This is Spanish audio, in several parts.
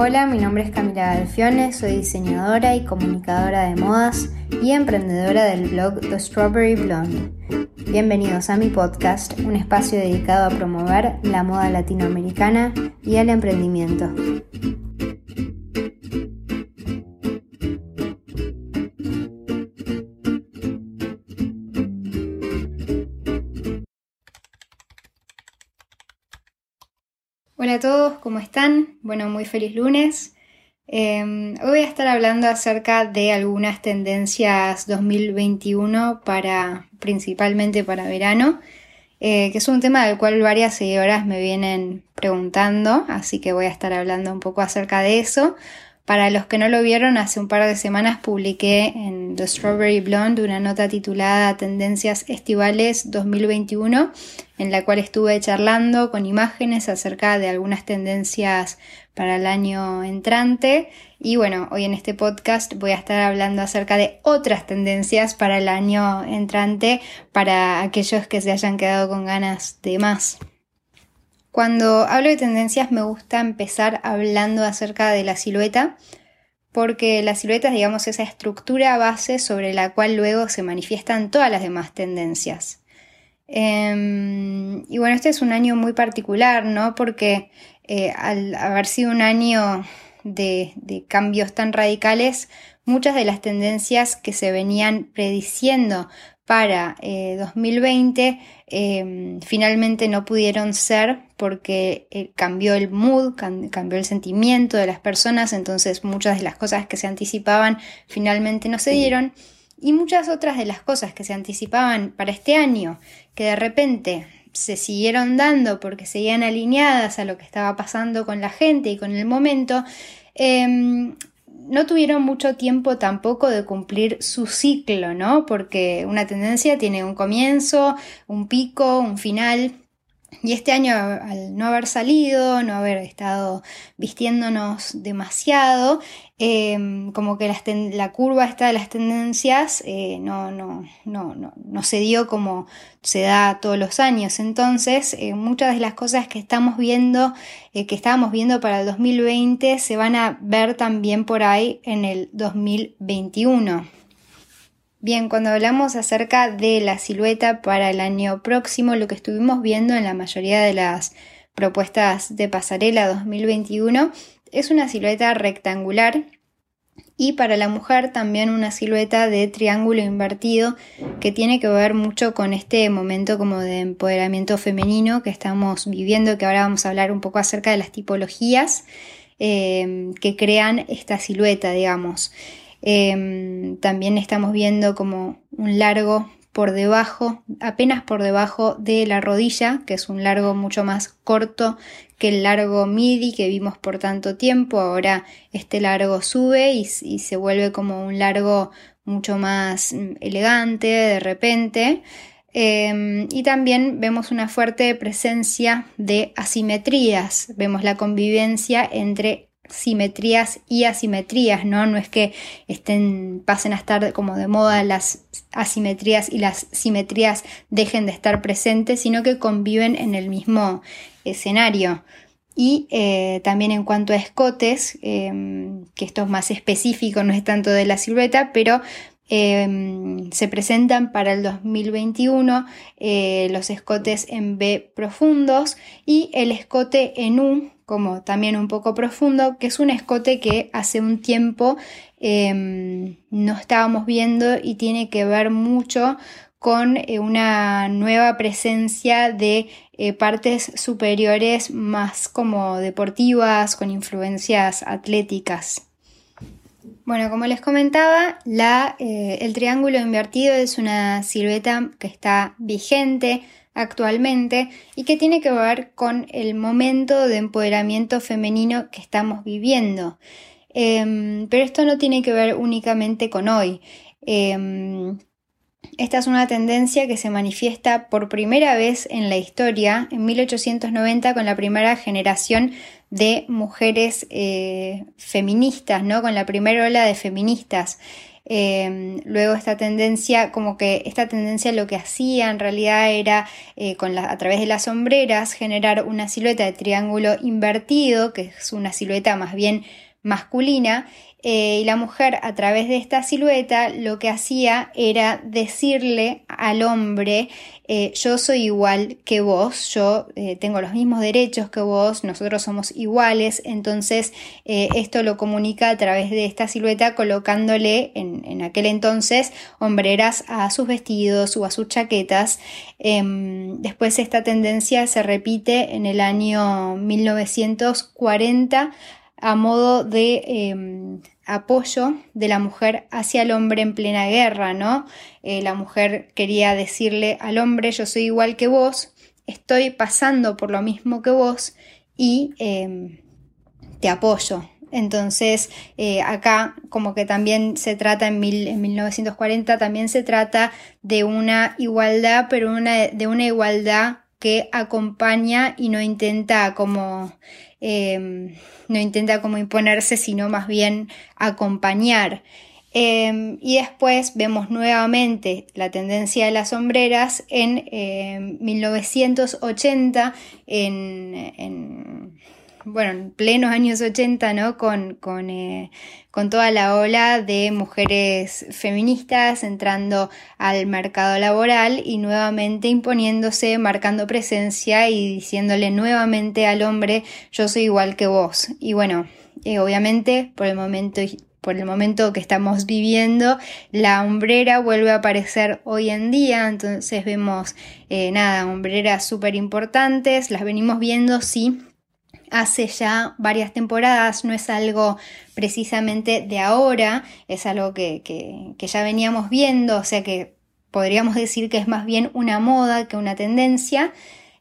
Hola, mi nombre es Camila Galfione, soy diseñadora y comunicadora de modas y emprendedora del blog The Strawberry Blonde. Bienvenidos a mi podcast, un espacio dedicado a promover la moda latinoamericana y el emprendimiento. Hola a todos, ¿cómo están? Bueno, muy feliz lunes. Em, hoy voy a estar hablando acerca de algunas tendencias 2021 para principalmente para verano, eh, que es un tema del cual varias seguidoras me vienen preguntando, así que voy a estar hablando un poco acerca de eso. Para los que no lo vieron, hace un par de semanas publiqué en The Strawberry Blonde una nota titulada Tendencias Estivales 2021, en la cual estuve charlando con imágenes acerca de algunas tendencias para el año entrante. Y bueno, hoy en este podcast voy a estar hablando acerca de otras tendencias para el año entrante para aquellos que se hayan quedado con ganas de más. Cuando hablo de tendencias me gusta empezar hablando acerca de la silueta, porque la silueta es, digamos, esa estructura base sobre la cual luego se manifiestan todas las demás tendencias. Em, y bueno, este es un año muy particular, ¿no? Porque eh, al haber sido un año de, de cambios tan radicales, muchas de las tendencias que se venían prediciendo para 2020 eh, em, finalmente no pudieron ser porque eh, cambió el mood, cambió el sentimiento de las personas, entonces muchas de las cosas que se anticipaban finalmente no se dieron y muchas otras de las cosas que se anticipaban para este año que de repente se siguieron dando porque seguían alineadas a lo que estaba pasando con la gente y con el momento, em, no tuvieron mucho tiempo tampoco de cumplir su ciclo, ¿no? Porque una tendencia tiene un comienzo, un pico, un final. Y este año, al no haber salido, no haber estado vistiéndonos demasiado, em, como que la, curva esta de las tendencias eh, no, no, no, no, no se dio como se da todos los años. Entonces, eh, muchas de las cosas que estamos viendo, eh, que estábamos viendo para el 2020, se van a ver también por ahí en el 2021. Bien, cuando hablamos acerca de la silueta para el año próximo, lo que estuvimos viendo en la mayoría de las propuestas de pasarela 2021 es una silueta rectangular y para la mujer también una silueta de triángulo invertido que tiene que ver mucho con este momento como de empoderamiento femenino que estamos viviendo, que ahora vamos a hablar un poco acerca de las tipologías eh, que crean esta silueta, digamos. Em, también estamos viendo como un largo por debajo, apenas por debajo de la rodilla, que es un largo mucho más corto que el largo midi que vimos por tanto tiempo. Ahora este largo sube y, se vuelve como un largo mucho más mm, elegante de repente. Em, y también vemos una fuerte presencia de asimetrías, vemos la convivencia entre simetrías y asimetrías, ¿no? No es que estén, pasen a estar como de moda las asimetrías y las simetrías dejen de estar presentes, sino que conviven en el mismo escenario. Y eh, también en cuanto a escotes, em, que esto es más específico, no es tanto de la silueta, pero em, se presentan para el 2021 eh, los escotes en B profundos y el escote en U como también un poco profundo, que es un escote que hace un tiempo em, no estábamos viendo y tiene que ver mucho con eh, una nueva presencia de eh, partes superiores más como deportivas, con influencias atléticas. Bueno, como les comentaba, la, eh, el triángulo invertido es una silueta que está vigente, actualmente y que tiene que ver con el momento de empoderamiento femenino que estamos viviendo. Em, pero esto no tiene que ver únicamente con hoy. Em, esta es una tendencia que se manifiesta por primera vez en la historia, en 1890, con la primera generación de mujeres eh, feministas, ¿no? con la primera ola de feministas. Em, luego esta tendencia, como que esta tendencia lo que hacía en realidad era eh, con a través de las sombreras generar una silueta de triángulo invertido, que es una silueta más bien masculina, eh, y la mujer a través de esta silueta lo que hacía era decirle al hombre eh, yo soy igual que vos, yo eh, tengo los mismos derechos que vos, nosotros somos iguales, entonces esto lo comunica a través de esta silueta colocándole en, en, aquel entonces hombreras a sus vestidos o a sus chaquetas. Em, después esta tendencia se repite en el año 1940 a modo de em, apoyo de la mujer hacia el hombre en plena guerra, ¿no? Eh, la mujer quería decirle al hombre, yo soy igual que vos, estoy pasando por lo mismo que vos y em, te apoyo. Entonces, eh, acá como que también se trata en, en, 1940, también se trata de una igualdad, pero una, de una igualdad que acompaña y no intenta como Em, no intenta como imponerse, sino más bien acompañar. Em, y después vemos nuevamente la tendencia de las sombreras en 1980 em, en bueno, en plenos años 80, ¿no? Eh, con, toda la ola de mujeres feministas entrando al mercado laboral y nuevamente imponiéndose, marcando presencia y diciéndole nuevamente al hombre, yo soy igual que vos. Y bueno, eh, obviamente por el momento por el momento que estamos viviendo, la hombrera vuelve a aparecer hoy en día, entonces vemos, eh, nada, hombreras súper importantes, las venimos viendo, sí, hace ya varias temporadas, no es algo precisamente de ahora, es algo que, ya veníamos viendo, o sea que podríamos decir que es más bien una moda que una tendencia.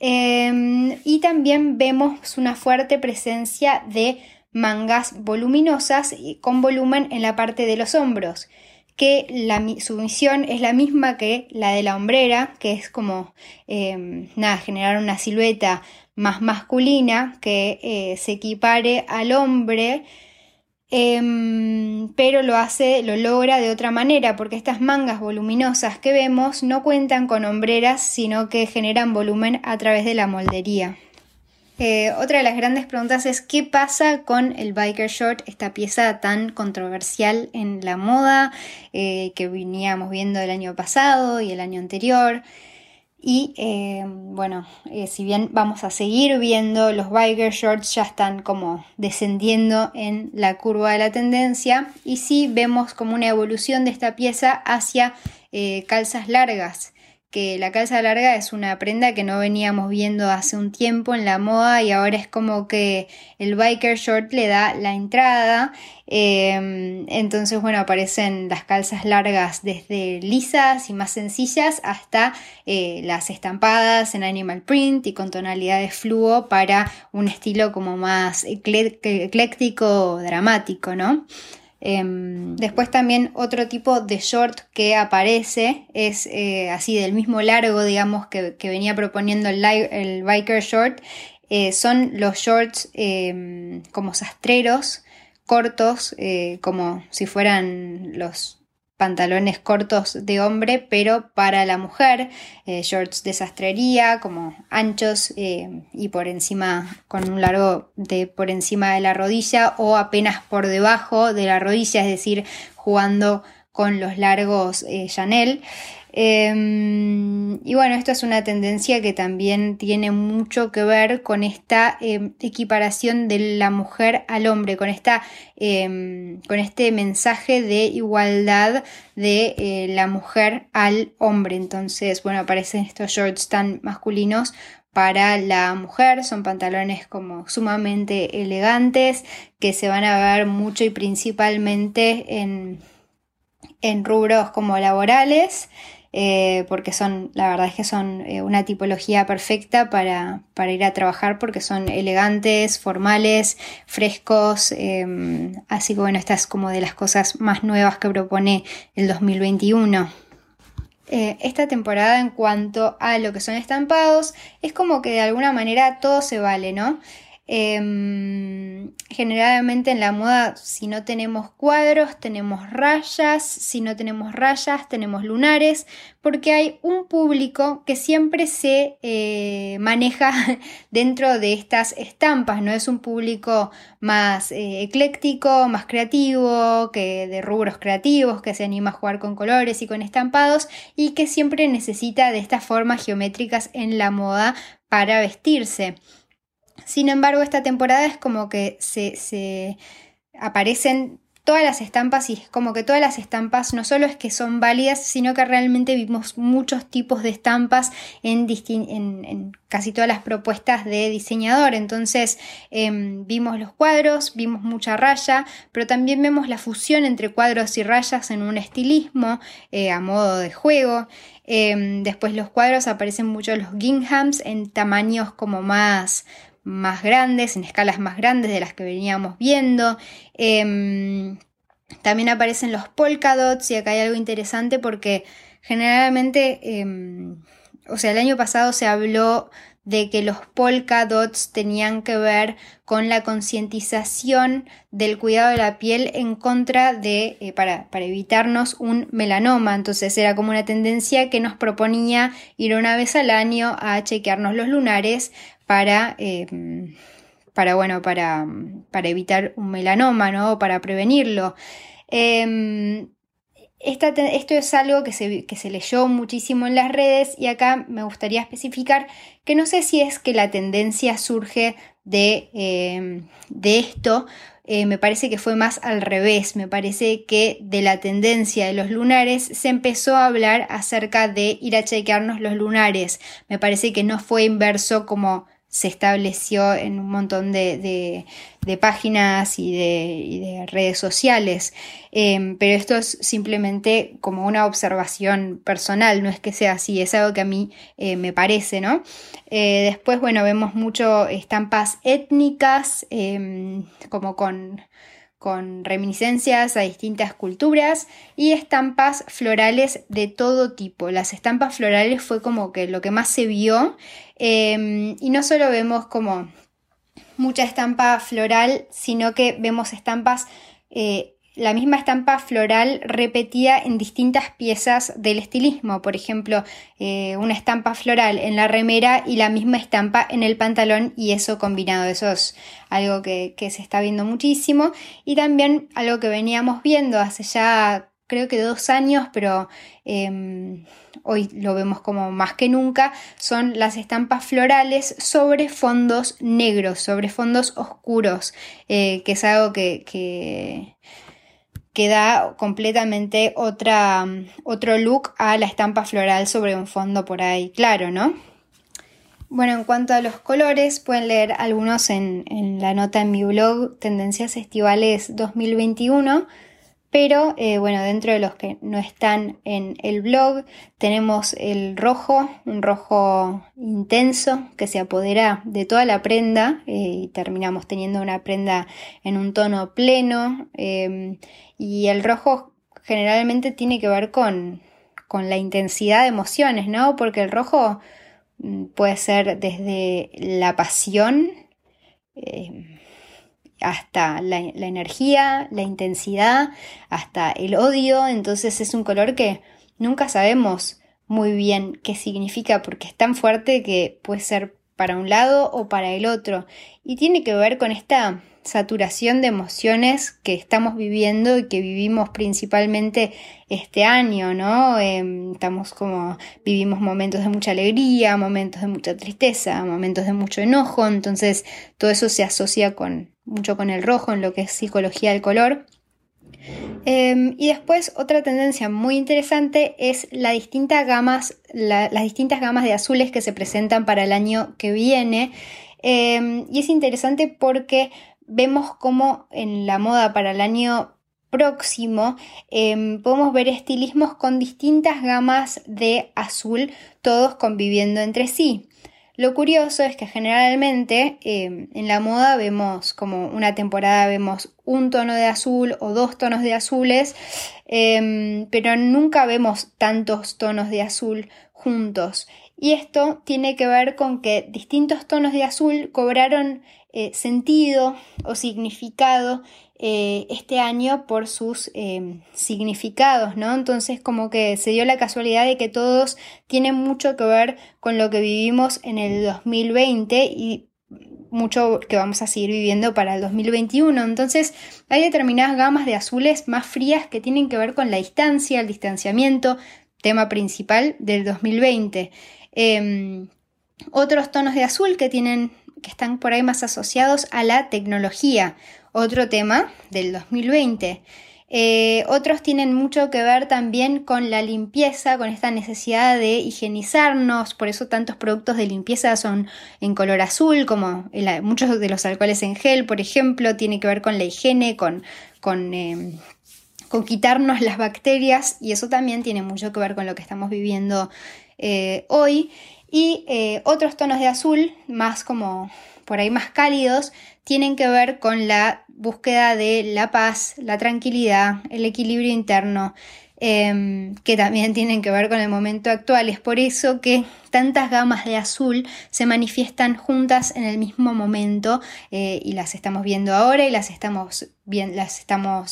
Em, y también vemos una fuerte presencia de mangas voluminosas y con volumen en la parte de los hombros que la, su misión es la misma que la de la hombrera, que es como em, nada, generar una silueta más masculina que eh, se equipare al hombre, em, pero lo hace, lo logra de otra manera, porque estas mangas voluminosas que vemos no cuentan con hombreras, sino que generan volumen a través de la moldería. Eh, otra de las grandes preguntas es qué pasa con el biker short, esta pieza tan controversial en la moda eh, que veníamos viendo el año pasado y el año anterior. Y eh, bueno, eh, si bien vamos a seguir viendo, los biker shorts ya están como descendiendo en la curva de la tendencia y sí vemos como una evolución de esta pieza hacia eh, calzas largas que la calza larga es una prenda que no veníamos viendo hace un tiempo en la moda y ahora es como que el biker short le da la entrada. Em, entonces, bueno, aparecen las calzas largas desde lisas y más sencillas hasta eh, las estampadas en animal print y con tonalidades fluo para un estilo como más ecléctico, dramático, ¿no? Em, después también otro tipo de short que aparece es eh, así del mismo largo, digamos, que, venía proponiendo el, biker short. Eh, son los shorts em, como sastreros, cortos, eh, como si fueran los pantalones cortos de hombre, pero para la mujer, eh, shorts de sastrería, como anchos eh, y por encima, con un largo de por encima de la rodilla o apenas por debajo de la rodilla, es decir, jugando con los largos eh, Chanel. Em, y bueno, esto es una tendencia que también tiene mucho que ver con esta em, equiparación de la mujer al hombre, con, esta, em, con este mensaje de igualdad de eh, la mujer al hombre. Entonces, bueno, aparecen estos shorts tan masculinos para la mujer, son pantalones como sumamente elegantes que se van a ver mucho y principalmente en, en rubros como laborales eh, porque son, la verdad es que son eh, una tipología perfecta para, ir a trabajar porque son elegantes, formales, frescos, em, así que bueno, esta es como de las cosas más nuevas que propone el 2021. Eh, esta temporada en cuanto a lo que son estampados, es como que de alguna manera todo se vale, ¿no? Em, generalmente en la moda, si no tenemos cuadros, tenemos rayas, si no tenemos rayas, tenemos lunares, porque hay un público que siempre se eh, maneja dentro de estas estampas, ¿no? Es un público más eh, ecléctico, más creativo, que de rubros creativos, que se anima a jugar con colores y con estampados y que siempre necesita de estas formas geométricas en la moda para vestirse. Sin embargo, esta temporada es como que se, aparecen todas las estampas y es como que todas las estampas no solo es que son válidas, sino que realmente vimos muchos tipos de estampas en, casi todas las propuestas de diseñador. Entonces em, vimos los cuadros, vimos mucha raya, pero también vemos la fusión entre cuadros y rayas en un estilismo eh, a modo de juego. Em, después los cuadros aparecen mucho los ginghams en tamaños como más más grandes, en escalas más grandes de las que veníamos viendo. Em, también aparecen los polka dots y acá hay algo interesante porque generalmente, em, o sea, el año pasado se habló de que los polka dots tenían que ver con la concientización del cuidado de la piel en contra de, eh, para, para, evitarnos un melanoma. Entonces era como una tendencia que nos proponía ir una vez al año a chequearnos los lunares para, em, para, bueno, para, para, evitar un melanoma, ¿no? Para prevenirlo. Em, esto es algo que se, que se, leyó muchísimo en las redes y acá me gustaría especificar que no sé si es que la tendencia surge de, em, de esto, eh, me parece que fue más al revés, me parece que de la tendencia de los lunares se empezó a hablar acerca de ir a chequearnos los lunares, me parece que no fue inverso como se estableció en un montón de, páginas y de, redes sociales, em, pero esto es simplemente como una observación personal, no es que sea así, es algo que a mí eh, me parece, ¿no? Eh, después, bueno, vemos mucho estampas étnicas, em, como con con reminiscencias a distintas culturas y estampas florales de todo tipo. Las estampas florales fue como que lo que más se vio em, y no solo vemos como mucha estampa floral, sino que vemos estampas eh, la misma estampa floral repetida en distintas piezas del estilismo. Por ejemplo, eh, una estampa floral en la remera y la misma estampa en el pantalón y eso combinado. Eso es algo que, se está viendo muchísimo. Y también algo que veníamos viendo hace ya creo que dos años, pero em, hoy lo vemos como más que nunca, son las estampas florales sobre fondos negros, sobre fondos oscuros, eh, que es algo que da completamente otra, otro look a la estampa floral sobre un fondo por ahí claro, ¿no? Bueno, en cuanto a los colores, pueden leer algunos en, en la nota en mi blog Tendencias Estivales 2021 pero eh, bueno, dentro de los que no están en el blog tenemos el rojo, un rojo intenso que se apodera de toda la prenda eh, y terminamos teniendo una prenda en un tono pleno. Em, y el rojo generalmente tiene que ver con, con la intensidad de emociones, ¿no? Porque el rojo mm, puede ser desde la pasión, em, hasta la, energía, la intensidad, hasta el odio, entonces es un color que nunca sabemos muy bien qué significa porque es tan fuerte que puede ser para un lado o para el otro. Y tiene que ver con esta saturación de emociones que estamos viviendo y que vivimos principalmente este año, ¿no? Em, estamos como, vivimos momentos de mucha alegría, momentos de mucha tristeza, momentos de mucho enojo, entonces todo eso se asocia con, mucho con el rojo en lo que es psicología del color. Em, y después otra tendencia muy interesante es las distintas gamas de azules que se presentan para el año que viene. Em, y es interesante porque vemos cómo en la moda para el año próximo em, podemos ver estilismos con distintas gamas de azul, todos conviviendo entre sí. Lo curioso es que generalmente em, en la moda vemos como una temporada vemos un tono de azul o dos tonos de azules, em, pero nunca vemos tantos tonos de azul juntos. y esto tiene que ver con que distintos tonos de azul cobraron eh, sentido o significado eh, este año por sus eh, significados, ¿no? Entonces como que se dio la casualidad de que todos tienen mucho que ver con lo que vivimos en el 2020 y mucho que vamos a seguir viviendo para el 2021. Entonces hay determinadas gamas de azules más frías que tienen que ver con la distancia, el distanciamiento, tema principal del 2020. Em, otros tonos de azul que tienen que están por ahí más asociados a la tecnología, otro tema del 2020. Eh, otros tienen mucho que ver también con la limpieza, con esta necesidad de higienizarnos, por eso tantos productos de limpieza son en color azul, como muchos de los alcoholes en gel, por ejemplo, tiene que ver con la higiene, con, con, em, con quitarnos las bacterias y eso también tiene mucho que ver con lo que estamos viviendo eh, hoy. Y eh, otros tonos de azul, más como por ahí más cálidos, tienen que ver con la búsqueda de la paz, la tranquilidad, el equilibrio interno, em, que también tienen que ver con el momento actual. Es por eso que tantas gamas de azul se manifiestan juntas en el mismo momento eh, y las estamos viendo ahora y las estamos,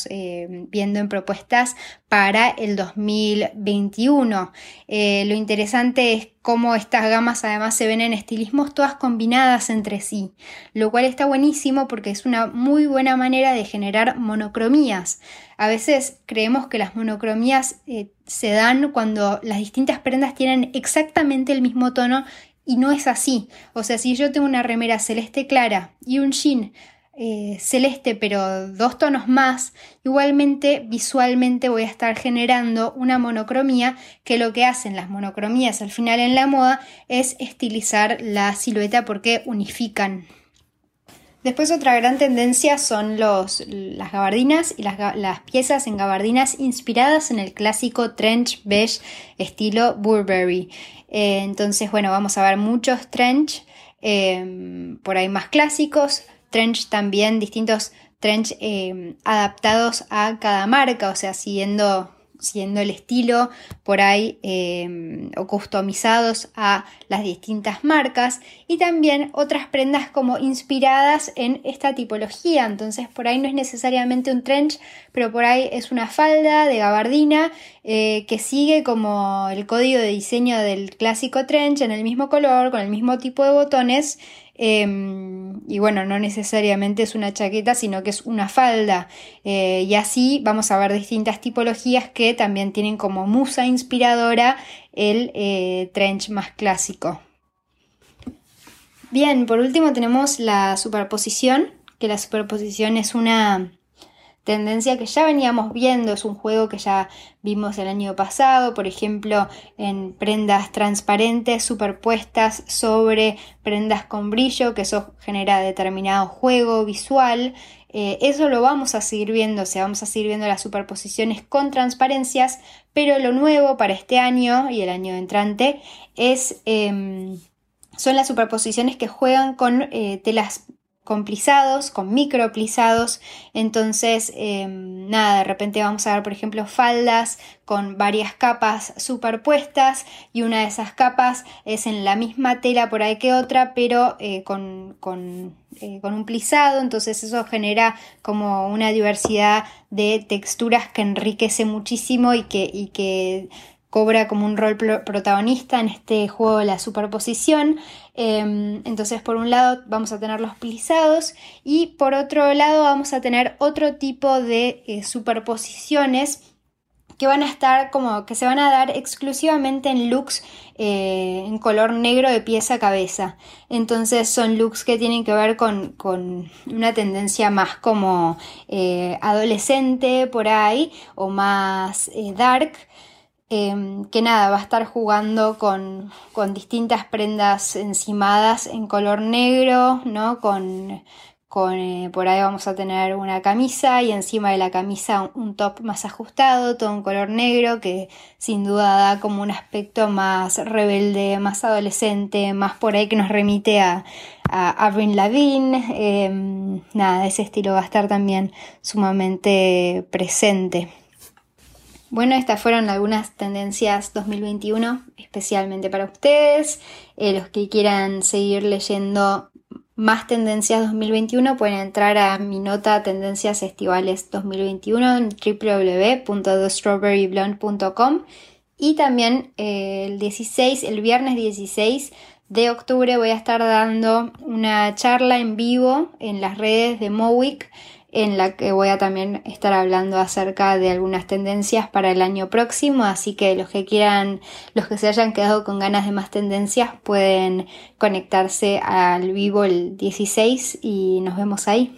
eh, viendo en propuestas para el 2021. Eh, lo interesante es cómo estas gamas además se ven en estilismos todas combinadas entre sí, lo cual está buenísimo porque es una muy buena manera de generar monocromías. A veces creemos que las monocromías se dan cuando las distintas prendas tienen exactamente el mismo tono y no es así. O sea, si yo tengo una remera celeste clara y un jean eh, celeste pero dos tonos más, igualmente visualmente voy a estar generando una monocromía que lo que hacen las monocromías al final en la moda es estilizar la silueta porque unifican Después otra gran tendencia son los, las gabardinas y las, piezas en gabardinas inspiradas en el clásico trench beige estilo Burberry. Eh, entonces, bueno, vamos a ver muchos trench em, por ahí más clásicos, trench también, distintos trench em, adaptados a cada marca, o sea, siguiendo siendo el estilo por ahí em, o customizados a las distintas marcas y también otras prendas como inspiradas en esta tipología. Entonces por ahí no es necesariamente un trench pero por ahí es una falda de gabardina eh, que sigue como el código de diseño del clásico trench en el mismo color con el mismo tipo de botones Em, y bueno, no necesariamente es una chaqueta, sino que es una falda. Eh, y así vamos a ver distintas tipologías que también tienen como musa inspiradora el eh, trench más clásico. Bien, por último tenemos la superposición, que la superposición es una tendencia que ya veníamos viendo, es un juego que ya vimos el año pasado, por ejemplo, en prendas transparentes superpuestas sobre prendas con brillo, que eso genera determinado juego visual. Eh, eso lo vamos a seguir viendo, o sea, vamos a seguir viendo las superposiciones con transparencias, pero lo nuevo para este año y el año entrante es... Em, son las superposiciones que juegan con eh, telas con plisados, con micro plisados. Entonces, em, nada, de repente vamos a ver, por ejemplo, faldas con varias capas superpuestas y una de esas capas es en la misma tela por ahí que otra, pero eh, con, con, eh, con, un plisado. Entonces, eso genera como una diversidad de texturas que enriquece muchísimo y que, y que cobra como un rol protagonista en este juego de la superposición. Em, entonces, por un lado vamos a tener los plisados y por otro lado vamos a tener otro tipo de eh, superposiciones que van a estar como que se van a dar exclusivamente en looks eh, en color negro de pieza a cabeza. Entonces son looks que tienen que ver con, una tendencia más como eh, adolescente por ahí o más dark. Em, que nada, va a estar jugando con, distintas prendas encimadas en color negro, ¿no? Con, eh, por ahí vamos a tener una camisa y encima de la camisa un, top más ajustado, todo en color negro, que sin duda da como un aspecto más rebelde, más adolescente, más por ahí que nos remite a, a Avril Lavigne. Em, nada, ese estilo va a estar también sumamente presente. Bueno, estas fueron algunas tendencias 2021 especialmente para ustedes. Eh, los que quieran seguir leyendo más tendencias 2021 pueden entrar a mi nota Tendencias Estivales 2021 en www.thestrawberryblonde.com y también eh, el 16, el viernes 16 de octubre voy a estar dando una charla en vivo en las redes de Mowick en la que voy a también estar hablando acerca de algunas tendencias para el año próximo, así que los que quieran, los que se hayan quedado con ganas de más tendencias pueden conectarse al vivo el 16 y nos vemos ahí.